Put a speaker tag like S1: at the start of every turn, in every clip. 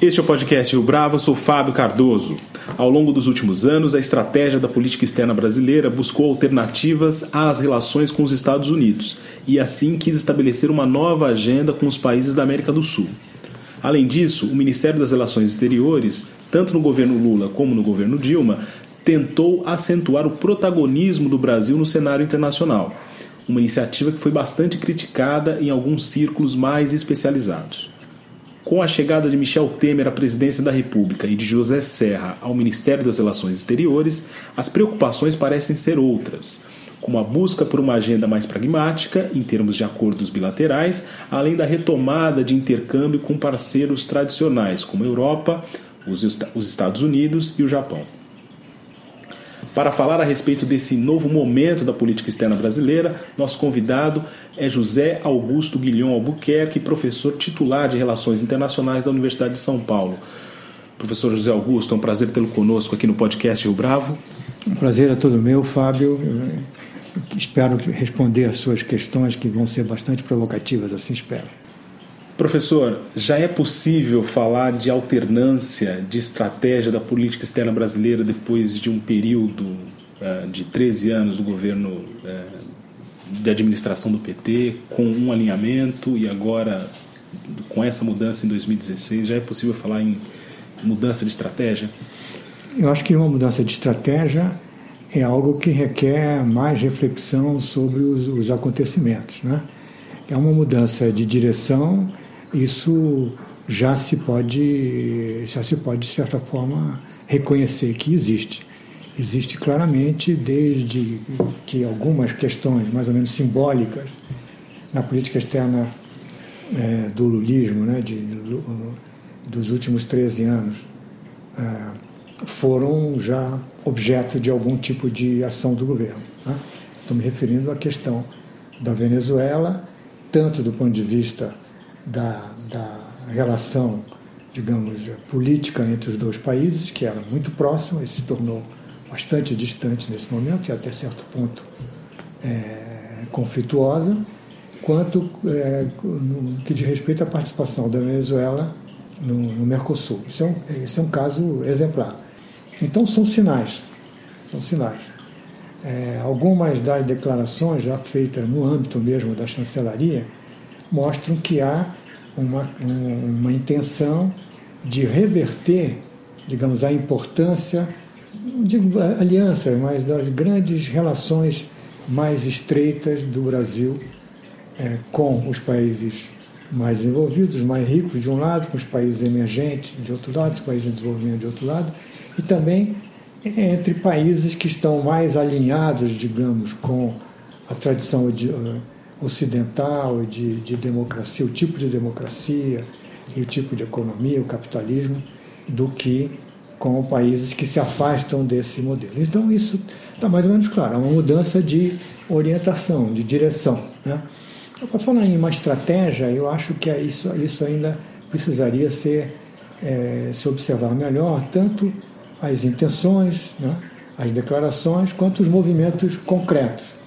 S1: Este é o podcast Rio Bravo, eu sou Fábio Cardoso. Ao longo dos últimos anos, a estratégia da política externa brasileira buscou alternativas às relações com os Estados Unidos e assim quis estabelecer uma nova agenda com os países da América do Sul. Além disso, o Ministério das Relações Exteriores, tanto no governo Lula como no governo Dilma, tentou acentuar o protagonismo do Brasil no cenário internacional, uma iniciativa que foi bastante criticada em alguns círculos mais especializados. Com a chegada de Michel Temer à presidência da República e de José Serra ao Ministério das Relações Exteriores, as preocupações parecem ser outras, como a busca por uma agenda mais pragmática em termos de acordos bilaterais, além da retomada de intercâmbio com parceiros tradicionais como a Europa, os Estados Unidos e o Japão. Para falar a respeito desse novo momento da política externa brasileira, nosso convidado é José Augusto Guilhom Albuquerque, professor titular de Relações Internacionais da Universidade de São Paulo. Professor José Augusto, é um prazer tê-lo conosco aqui no podcast Rio Bravo.
S2: Um prazer é todo meu, Fábio. Eu espero responder às suas questões que vão ser bastante provocativas, assim espero.
S1: Professor, já é possível falar de alternância de estratégia da política externa brasileira depois de um período uh, de 13 anos do governo uh, de administração do PT, com um alinhamento e agora com essa mudança em 2016? Já é possível falar em mudança de estratégia?
S2: Eu acho que uma mudança de estratégia é algo que requer mais reflexão sobre os, os acontecimentos. Né? É uma mudança de direção isso já se pode, já se pode de certa forma reconhecer que existe. Existe claramente desde que algumas questões mais ou menos simbólicas na política externa é, do lulismo, né, de, do, dos últimos 13 anos, é, foram já objeto de algum tipo de ação do governo. Né? Estou me referindo à questão da Venezuela, tanto do ponto de vista da, da relação, digamos, política entre os dois países, que era muito próxima e se tornou bastante distante nesse momento e até certo ponto é, conflituosa, quanto é, no que diz respeito à participação da Venezuela no, no Mercosul. Isso é, um, isso é um caso exemplar. Então são sinais, são sinais. É, algumas das declarações já feitas no âmbito mesmo da chancelaria mostram que há uma, uma intenção de reverter, digamos, a importância, digo aliança, mas das grandes relações mais estreitas do Brasil é, com os países mais desenvolvidos, mais ricos de um lado, com os países emergentes de outro lado, os países em desenvolvimento de outro lado, e também entre países que estão mais alinhados, digamos, com a tradição de, ocidental de, de democracia, o tipo de democracia e o tipo de economia, o capitalismo, do que com países que se afastam desse modelo. Então isso está mais ou menos claro, é uma mudança de orientação, de direção. Né? Então, Para falar em uma estratégia, eu acho que é isso, isso ainda precisaria ser é, se observar melhor, tanto as intenções, né, as declarações, quanto os movimentos concretos.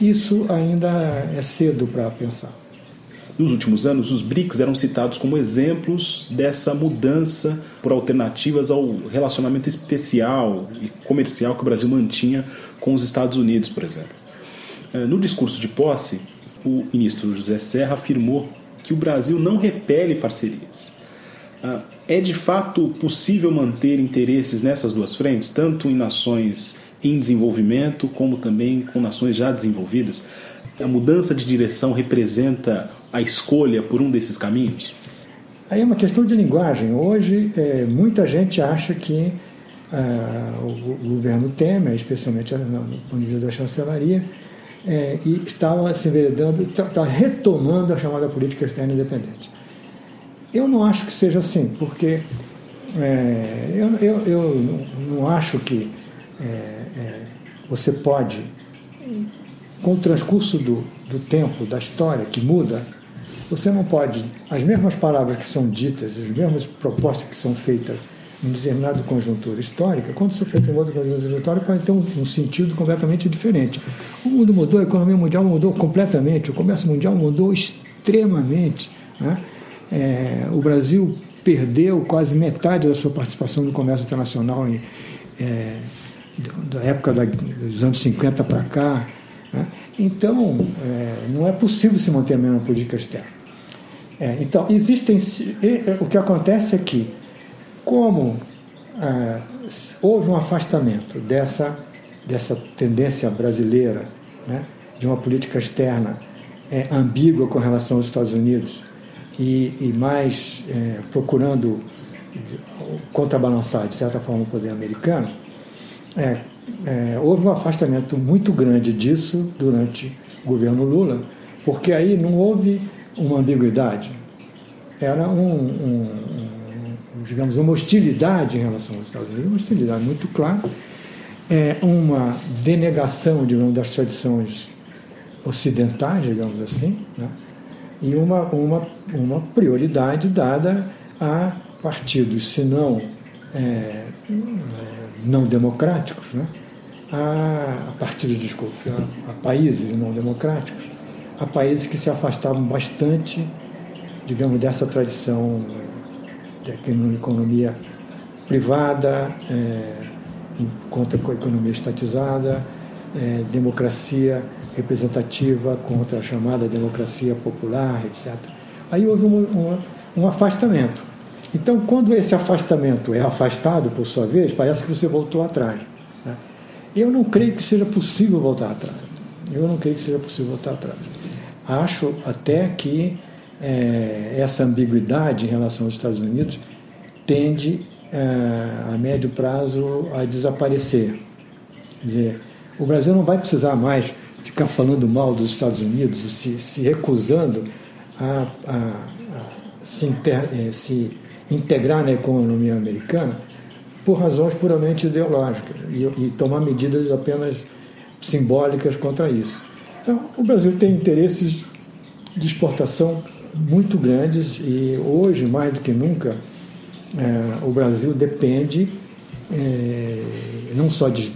S2: Isso ainda é cedo para pensar.
S1: Nos últimos anos, os BRICS eram citados como exemplos dessa mudança por alternativas ao relacionamento especial e comercial que o Brasil mantinha com os Estados Unidos, por exemplo. Eh, no discurso de posse, o ministro José Serra afirmou que o Brasil não repele parcerias. É de fato possível manter interesses nessas duas frentes, tanto em nações em desenvolvimento, como também com nações já desenvolvidas? A mudança de direção representa a escolha por um desses caminhos?
S2: Aí é uma questão de linguagem. Hoje, é, muita gente acha que ah, o, governo Temer, especialmente no, nível da chancelaria, é, e estava se enveredando, está tá retomando a chamada política externa independente. Eu não acho que seja assim, porque é, eu, eu, eu, não acho que é, é, você pode com o transcurso do, do tempo, da história que muda, você não pode, as mesmas palavras que são ditas, as mesmas propostas que são feitas em determinada conjuntura histórica, quando você feita em outra conjuntura histórica, pode ter um, um, sentido completamente diferente. O mundo mudou, a economia mundial mudou completamente, o comércio mundial mudou extremamente. Né? É, o Brasil perdeu quase metade da sua participação no comércio internacional em, é, da época da, dos anos 50 para cá. Né? Então, é, não é possível se manter a mesma política externa. É, então, existem. O que acontece é que, como é, houve um afastamento dessa, dessa tendência brasileira, né, de uma política externa é, ambígua com relação aos Estados Unidos e, e mais é, procurando contrabalançar, de certa forma, o poder americano, é, é, houve um afastamento muito grande disso durante o governo Lula, porque aí não houve uma ambiguidade, era um, um, um, digamos, uma hostilidade em relação aos Estados Unidos, uma hostilidade muito clara, é uma denegação, digamos, das tradições ocidentais, digamos assim, né? E uma, uma, uma prioridade dada a partidos, se não é, não democráticos, né? a, partidos, desculpe, a, a países não democráticos, a países que se afastavam bastante, digamos, dessa tradição de economia privada, é, contra a economia estatizada, é, democracia representativa contra a chamada democracia popular, etc. Aí houve um, um, um afastamento. Então, quando esse afastamento é afastado, por sua vez, parece que você voltou atrás. Né? Eu não creio que seja possível voltar atrás. Eu não creio que seja possível voltar atrás. Acho até que é, essa ambiguidade em relação aos Estados Unidos tende é, a médio prazo a desaparecer. Quer dizer, o Brasil não vai precisar mais ficar falando mal dos Estados Unidos, se, se recusando a, a, a se, inter, é, se, integrar na economia americana por razões puramente ideológicas e, e tomar medidas apenas simbólicas contra isso. Então, o Brasil tem interesses de exportação muito grandes e hoje, mais do que nunca, é, o Brasil depende é, não só de,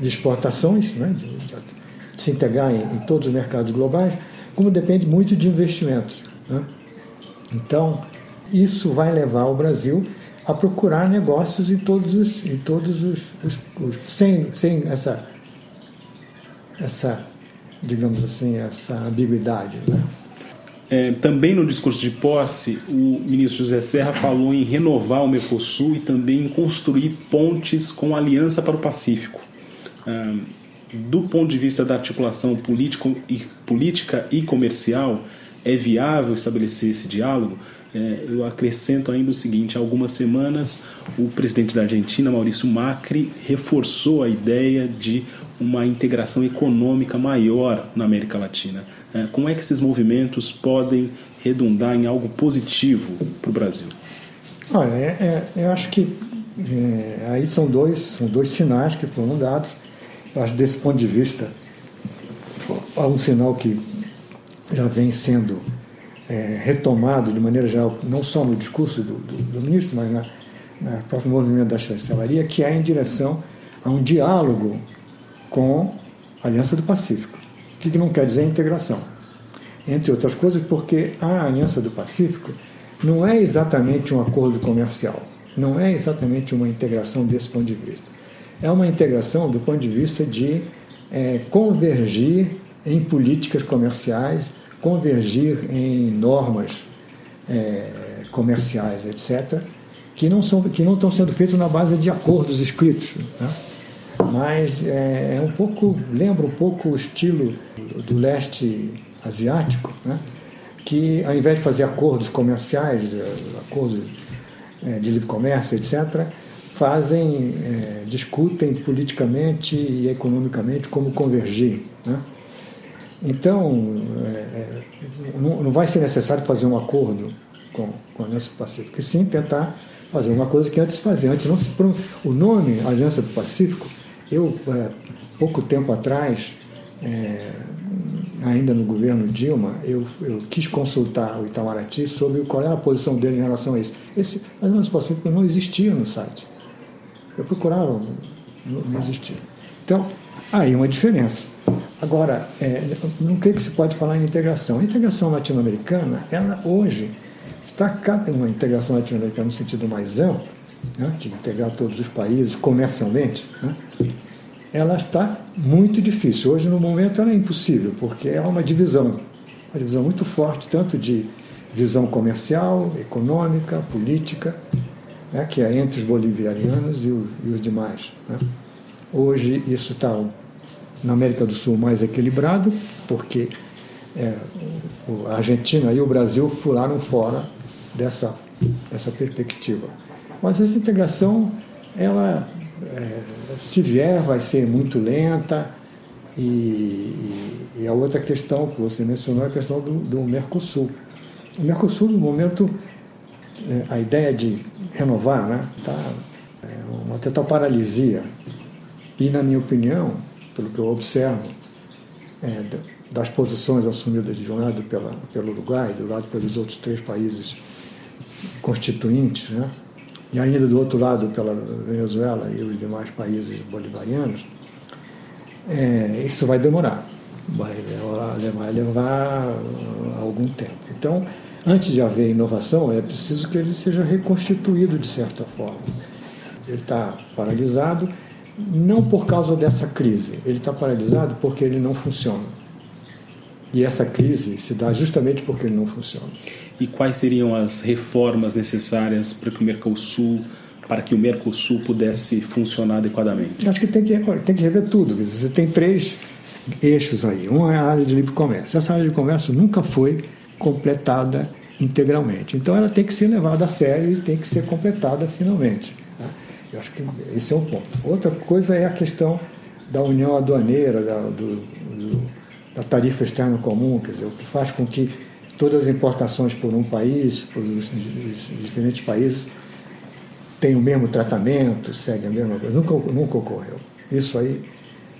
S2: de exportações, né, de, de, se integrar em, em, todos os mercados globais, como depende muito de investimentos. Né? Então, isso vai levar o Brasil a procurar negócios em todos os, em todos os, os, os sem, sem essa, essa, digamos assim, essa ambiguidade. Né?
S1: É, também no discurso de posse, o ministro José Serra falou em renovar o Mercosul e também em construir pontes com aliança para o Pacífico. Do ponto de vista da articulação político e, política e comercial, é viável estabelecer esse diálogo? É, eu acrescento ainda o seguinte: há algumas semanas, o presidente da Argentina, Maurício Macri, reforçou a ideia de uma integração econômica maior na América Latina. É, como é que esses movimentos podem redundar em algo positivo para o Brasil?
S2: Olha, é, é, eu acho que é, aí são dois, são dois sinais que foram dados. Acho desse ponto de vista, há um sinal que já vem sendo é, retomado de maneira geral, não só no discurso do, do, do ministro, mas na, na próprio movimento da chancelaria, que é em direção a um diálogo com a Aliança do Pacífico. Que não quer dizer integração? Entre outras coisas, porque a Aliança do Pacífico não é exatamente um acordo comercial, não é exatamente uma integração desse ponto de vista. É uma integração do ponto de vista de é, convergir em políticas comerciais convergir em normas é, comerciais, etc., que não, são, que não estão sendo feitas na base de acordos escritos. Né? Mas é, é, um pouco, lembra um pouco o estilo do, leste asiático, né? que ao invés de fazer acordos comerciais, é, acordos é, de livre comércio, etc., fazem, é, discutem politicamente e economicamente como convergir. Né? Então, é, é, não, vai ser necessário fazer um acordo com, com a Aliança do Pacífico, e sim tentar fazer uma coisa que antes fazia. Antes não se o nome Aliança do Pacífico, eu é, pouco tempo atrás, é, ainda no governo Dilma, eu, eu, quis consultar o Itamaraty sobre qual era a posição dele em relação a isso. Esse, as emendas pacíficas não existiam no site. Eu procurava, não, existia. Então, aí uma diferença. Agora, é, não creio que se pode falar em integração. A integração latino-americana, ela hoje está uma integração latino-americana no sentido mais amplo, né, de integrar todos os países comercialmente, né, ela está muito difícil. Hoje, no momento, ela é impossível, porque é uma divisão, uma divisão muito forte, tanto de visão comercial, econômica, política, né, que é entre os bolivianos e, o, e os demais. Né. Hoje, isso está na América do Sul mais equilibrado, porque é, a Argentina e o Brasil pularam fora dessa, dessa perspectiva. Mas essa integração, ela, é, se vier, vai ser muito lenta. E, e, e, a outra questão que você mencionou é a questão do, do Mercosul. O Mercosul, no momento, a ideia de renovar né, tá, é, uma total paralisia. E, na minha opinião, pelo que eu observo, é, das posições assumidas de um lado pela, pelo Uruguai, do lado pelos outros três países constituintes, né? e ainda do outro lado pela Venezuela e os demais países bolivarianos, é, isso vai demorar, vai levar, vai levar algum tempo. Então, antes de haver inovação, é preciso que ele seja reconstituído de certa forma. Ele está paralisado, não por causa dessa crise, ele está paralisado porque ele não funciona. E essa crise se dá justamente porque ele não funciona
S1: e quais seriam as reformas necessárias para que o Mercosul para que o Mercosul pudesse funcionar adequadamente?
S2: Acho que tem que, tem que rever tudo. Você tem três eixos aí. Um é a área de livre comércio. Essa área de comércio nunca foi completada integralmente. Então ela tem que ser levada a sério e tem que ser completada finalmente. Tá? Eu acho que esse é um ponto. Outra coisa é a questão da união aduaneira, da, do, do, da tarifa externa comum, quer dizer, o que faz com que todas as importações por um país, por diferentes países, têm o mesmo tratamento, seguem a mesma coisa. Nunca, nunca ocorreu. Isso aí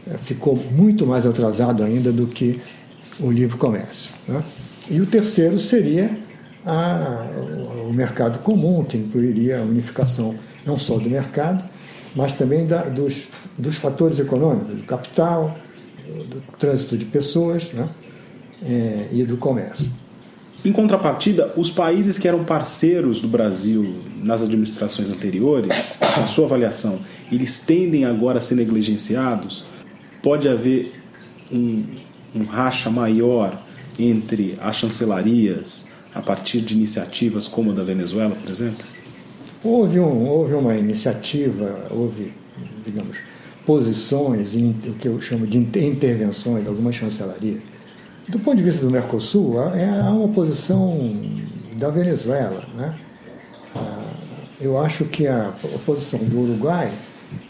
S2: eh, ficou muito mais atrasado ainda do que o livre comércio. Né? E o terceiro seria a, o mercado comum, que incluiria a unificação não só do mercado, mas também da, dos, dos fatores econômicos, do capital, do trânsito de pessoas né? É, e do comércio.
S1: Em contrapartida, os países que eram parceiros do Brasil nas administrações anteriores, na sua avaliação, eles tendem agora a ser negligenciados? Pode haver um, um racha maior entre as chancelarias a partir de iniciativas como a da Venezuela, por exemplo?
S2: Houve, um, houve uma iniciativa, houve, digamos, posições, o que eu chamo de intervenções de algumas chancelarias do ponto de vista do Mercosul, é uma posição da Venezuela. Né? Ah, eu acho que a posição do Uruguai,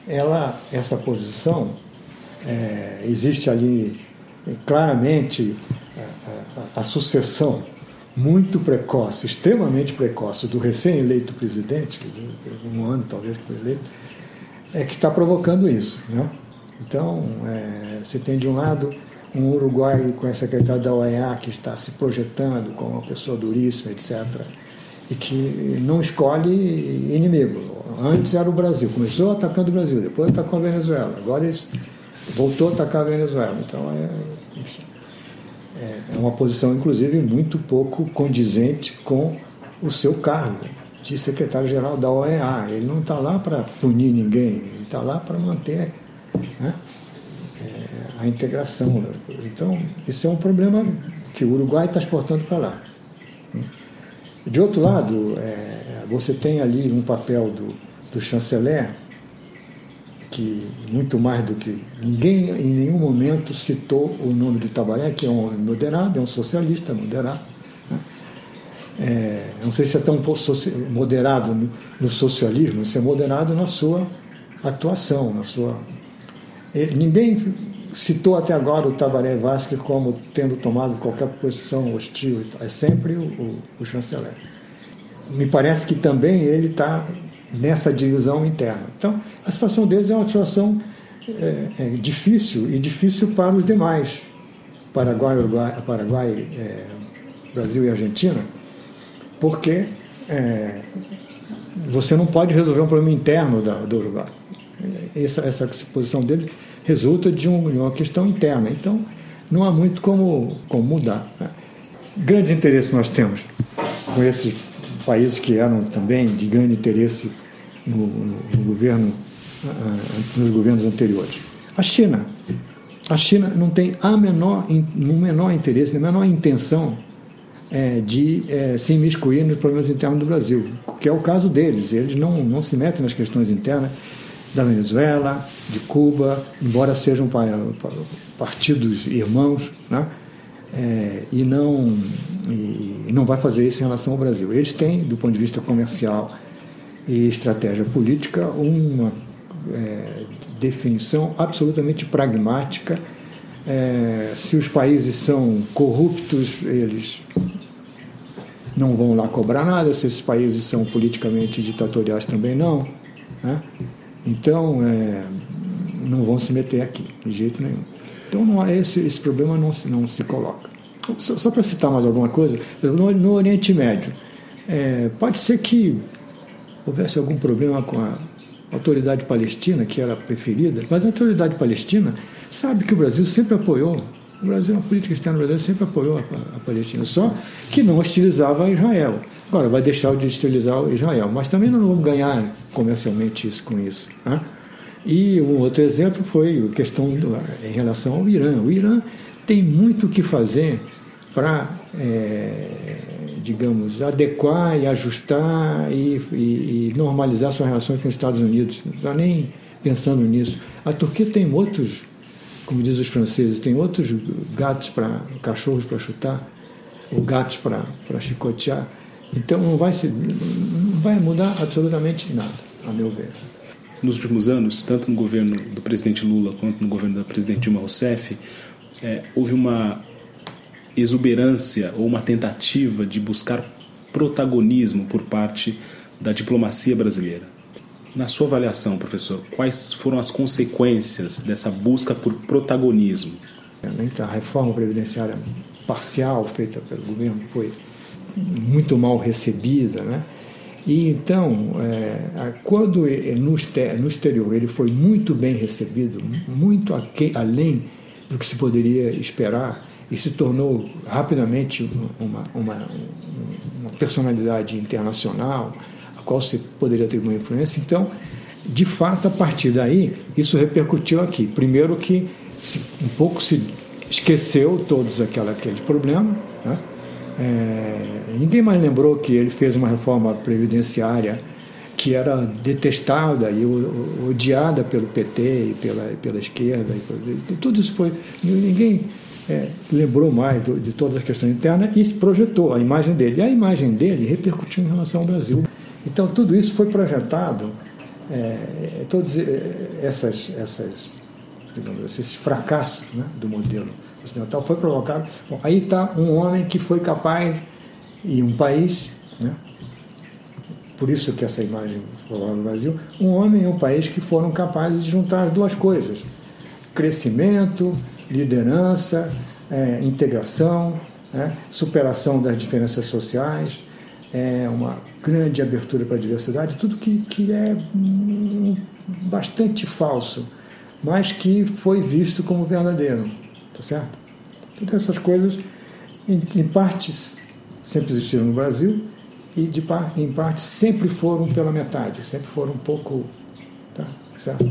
S2: ela, essa posição, é, existe ali claramente a, a, sucessão muito precoce, extremamente precoce, do recém-eleito presidente, um ano talvez que foi eleito, é que está provocando isso. Né? Então, é, você tem de um lado um uruguaio com a secretária da OEA que está se projetando como uma pessoa duríssima, etc. E que não escolhe inimigo. Antes era o Brasil, começou atacando o Brasil, depois atacou a Venezuela, agora ele voltou a atacar a Venezuela. Então é, é uma posição, inclusive, muito pouco condizente com o seu cargo de secretário-geral da OEA. Ele não está lá para punir ninguém, ele está lá para manter. Né? a integração. Então, isso é um problema que o Uruguai está exportando para lá. De outro lado, é, você tem ali um papel do, do chanceler que muito mais do que ninguém em nenhum momento citou o nome de Tabaré, que é um homem moderado, é um socialista moderado. Né? É, não sei se é tão moderado no, socialismo, se é moderado na sua atuação, na sua. Ele, ninguém citou até agora o Tabaré Vasque como tendo tomado qualquer posição hostil. É sempre o, o, o chanceler. Me parece que também ele está nessa divisão interna. Então, a situação deles é uma situação é, é difícil e difícil para os demais, Paraguai, Uruguai, Paraguai é, Brasil e Argentina, porque é, você não pode resolver um problema interno da, do Uruguai. Essa, essa posição dele resulta de, um, de, uma questão interna. Então, não há muito como, como mudar. Né? Grandes interesses nós temos com esses países que eram também de grande interesse no, no, no governo, nos governos anteriores. A China. A China não tem a menor, no menor interesse, a menor intenção é, de é, se imiscuir nos problemas internos do Brasil, que é o caso deles. Eles não, não se metem nas questões internas da Venezuela, de Cuba, embora sejam partidos irmãos, né? É, e, não, e, e não vai fazer isso em relação ao Brasil. Eles têm, do ponto de vista comercial e estratégia política, uma é, definição absolutamente pragmática. É, se os países são corruptos, eles não vão lá cobrar nada, se esses países são politicamente ditatoriais também não. Né? Então, é, não vão se meter aqui, de jeito nenhum. Então, não, esse, esse problema não, não se coloca. Só, só para citar mais alguma coisa, no, no Oriente Médio, é, pode ser que houvesse algum problema com a autoridade palestina, que era preferida, mas a autoridade palestina sabe que o Brasil sempre apoiou o Brasil, a política externa brasileira sempre apoiou a, a, Palestina, só que não hostilizava Israel. Agora, vai deixar de hostilizar Israel, mas também não vamos ganhar comercialmente isso com isso. Né? E um outro exemplo foi a questão do, em relação ao Irã. O Irã tem muito o que fazer para, é, digamos, adequar e ajustar e, e, e, normalizar suas relações com os Estados Unidos. Não está nem pensando nisso. A Turquia tem outros como diz os franceses, tem outros gatos para cachorros para chutar, ou gatos para chicotear. Então não vai, se, não vai mudar absolutamente nada, a meu ver.
S1: Nos últimos anos, tanto no governo do presidente Lula quanto no governo da presidente Dilma Rousseff, é, houve uma exuberância ou uma tentativa de buscar protagonismo por parte da diplomacia brasileira. Na sua avaliação, professor, quais foram as consequências dessa busca por protagonismo?
S2: A reforma previdenciária parcial feita pelo governo foi muito mal recebida, né? E então, é, quando no, exterior ele foi muito bem recebido, muito além do que se poderia esperar, e se tornou rapidamente uma, uma, uma personalidade internacional, a qual se poderia uma influência. Então, de fato, a partir daí, isso repercutiu aqui. Primeiro que um pouco se esqueceu todos aquela, aquele problema. Né? É, ninguém mais lembrou que ele fez uma reforma previdenciária que era detestada e odiada pelo PT e pela, pela esquerda. E tudo isso foi. Ninguém é, lembrou mais do, de todas as questões internas e projetou a imagem dele. E a imagem dele repercutiu em relação ao Brasil. Então, tudo isso foi projetado, é, todos é, essas, essas, digamos, esses fracassos né, do modelo ocidental foi provocado. Bom, aí está um homem que foi capaz, e um país, né, por isso que essa imagem lá no Brasil, um homem e um país que foram capazes de juntar as duas coisas: crescimento, liderança, é, integração, né, superação das diferenças sociais, é, uma grande abertura para a diversidade, tudo que, que é bastante falso, mas que foi visto como verdadeiro, tá certo? Todas essas coisas, em, em partes, sempre existiram no Brasil e de parte, em parte sempre foram pela metade, sempre foram um pouco, tá certo?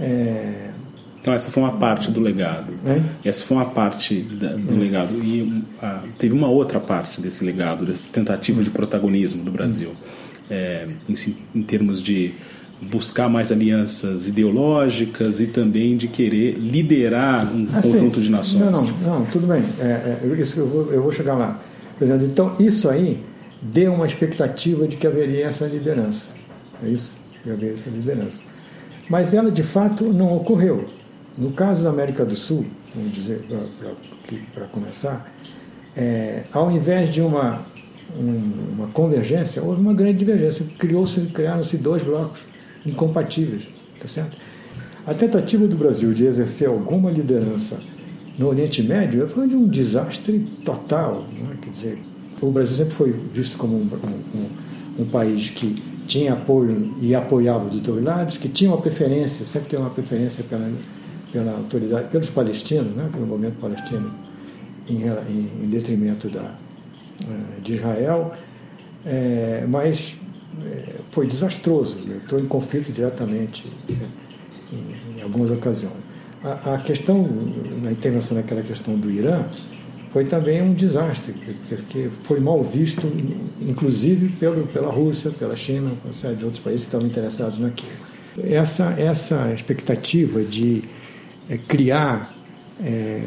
S2: É,
S1: então essa foi uma parte do legado. Essa foi uma parte da, do é. legado. E a, teve uma outra parte desse legado, dessa tentativa de protagonismo do Brasil. É, em, em, termos de buscar mais alianças ideológicas e também de querer liderar um ah, conjunto sim, de nações.
S2: Não, não, não tudo bem. É, é, isso eu vou, eu vou chegar lá. Então, isso aí deu uma expectativa de que haveria essa liderança. É isso? Que haveria essa liderança. Mas ela, de fato, não ocorreu. No caso da América do Sul, vamos dizer, para começar, é, ao invés de uma, um, uma convergência, houve uma grande divergência. Criou-se, criaram-se dois blocos incompatíveis, tá certo? A tentativa do Brasil de exercer alguma liderança no Oriente Médio foi de um desastre total. Né? Quer dizer, o Brasil sempre foi visto como um, um, um país que tinha apoio e apoiava dos dois lados, que tinha uma preferência, sempre tem uma preferência pela, pela autoridade, pelos palestinos, né? pelo movimento palestino, em, em, em detrimento da, eh, de Israel, é, mas foi desastroso. Estou em conflito diretamente em, em algumas ocasiões. A, questão na intervenção naquela questão do Irã foi também um desastre, porque foi mal visto, inclusive pelo, pela Rússia, pela China, por de outros países que estavam interessados naquilo. Essa, essa expectativa de é, criar, é,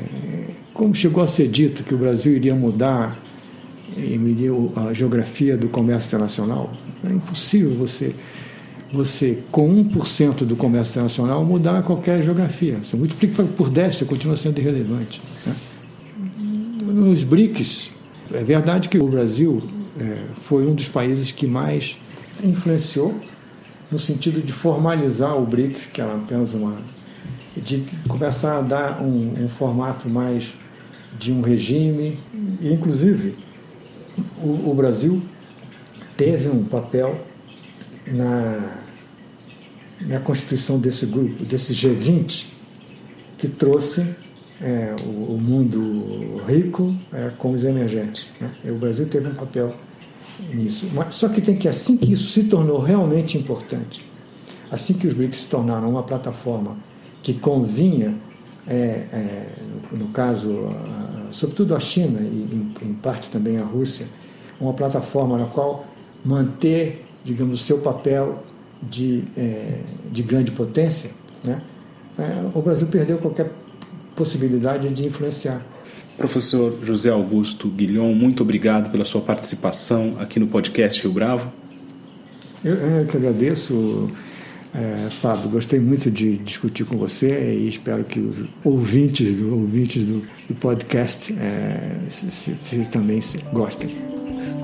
S2: como chegou a ser dito, que o Brasil iria mudar a geografia do comércio internacional, é impossível você, você com 1% do comércio internacional, mudar qualquer geografia. Você multiplica por 10, você continua sendo irrelevante. Né? Nos BRICS, é verdade que o Brasil é, foi um dos países que mais influenciou no sentido de formalizar o BRICS, que era apenas uma. de começar a dar um, um formato mais de um regime, e, inclusive o, o Brasil teve um papel na, na constituição desse grupo, desse G20, que trouxe é, o, o, mundo rico é, com os emergentes. Né? O Brasil teve um papel nisso. Mas, só que tem que, assim que isso se tornou realmente importante, assim que os BRICS se tornaram uma plataforma que convinha, é, é no, no, caso, a, sobretudo a China e em, em parte também a Rússia, uma plataforma na qual manter, digamos, o seu papel de, é, de grande potência, né? É, o Brasil perdeu qualquer possibilidade de influenciar.
S1: Professor José Augusto Guilhom, muito obrigado pela sua participação aqui no podcast Rio Bravo.
S2: Eu, eu que agradeço, é, Fábio. Gostei muito de discutir com você e espero que os ouvintes do, ouvintes do, do podcast é, se, se, também se gostem